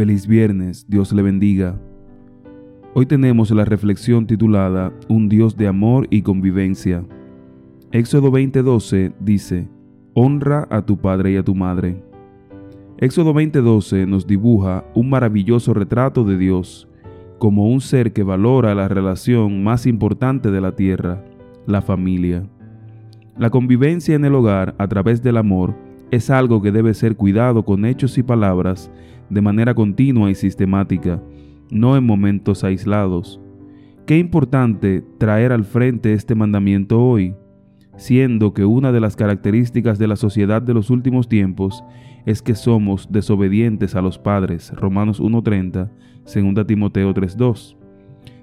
Feliz viernes, Dios le bendiga. Hoy tenemos la reflexión titulada Un Dios de amor y convivencia. Éxodo 20:12 dice, Honra a tu padre y a tu madre. Éxodo 20:12 nos dibuja un maravilloso retrato de Dios como un ser que valora la relación más importante de la tierra, la familia. La convivencia en el hogar a través del amor es algo que debe ser cuidado con hechos y palabras de manera continua y sistemática, no en momentos aislados. Qué importante traer al frente este mandamiento hoy, siendo que una de las características de la sociedad de los últimos tiempos es que somos desobedientes a los padres, Romanos 1.30, 2 Timoteo 3.2.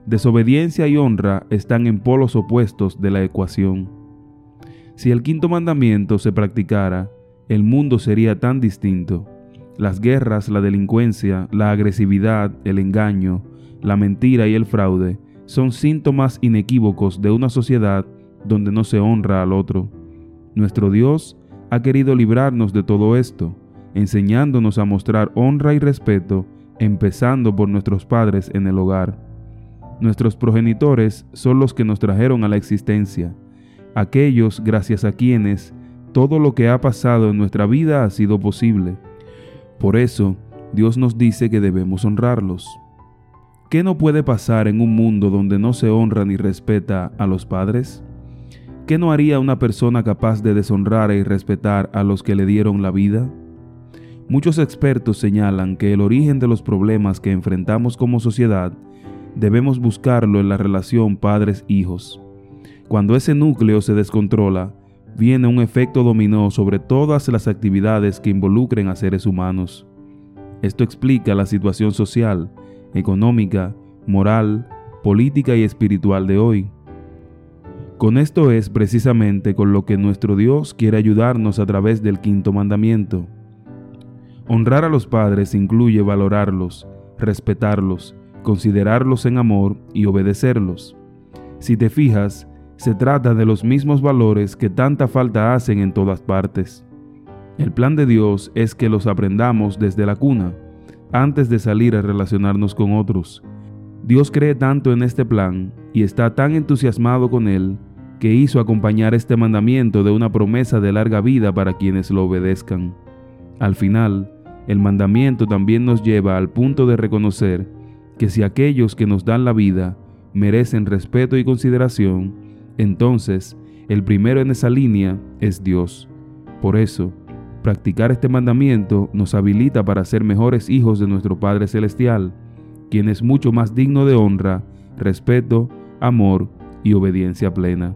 Desobediencia y honra están en polos opuestos de la ecuación. Si el quinto mandamiento se practicara, el mundo sería tan distinto. Las guerras, la delincuencia, la agresividad, el engaño, la mentira y el fraude son síntomas inequívocos de una sociedad donde no se honra al otro. Nuestro Dios ha querido librarnos de todo esto, enseñándonos a mostrar honra y respeto, empezando por nuestros padres en el hogar. Nuestros progenitores son los que nos trajeron a la existencia, aquellos gracias a quienes todo lo que ha pasado en nuestra vida ha sido posible. Por eso, Dios nos dice que debemos honrarlos. ¿Qué no puede pasar en un mundo donde no se honra ni respeta a los padres? ¿Qué no haría una persona capaz de deshonrar y respetar a los que le dieron la vida? Muchos expertos señalan que el origen de los problemas que enfrentamos como sociedad debemos buscarlo en la relación padres-hijos. Cuando ese núcleo se descontrola, viene un efecto dominó sobre todas las actividades que involucren a seres humanos. Esto explica la situación social, económica, moral, política y espiritual de hoy. Con esto es precisamente con lo que nuestro Dios quiere ayudarnos a través del quinto mandamiento. Honrar a los padres incluye valorarlos, respetarlos, considerarlos en amor y obedecerlos. Si te fijas, se trata de los mismos valores que tanta falta hacen en todas partes. El plan de Dios es que los aprendamos desde la cuna, antes de salir a relacionarnos con otros. Dios cree tanto en este plan y está tan entusiasmado con él que hizo acompañar este mandamiento de una promesa de larga vida para quienes lo obedezcan. Al final, el mandamiento también nos lleva al punto de reconocer que si aquellos que nos dan la vida merecen respeto y consideración, entonces el primero en esa línea es Dios. Por eso, practicar este mandamiento nos habilita para ser mejores hijos de nuestro Padre Celestial, quien es mucho más digno de honra, respeto, amor y obediencia plena.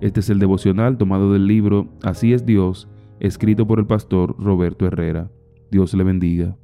Este es el devocional tomado del libro Así es Dios, escrito por el pastor Roberto Herrera. Dios le bendiga.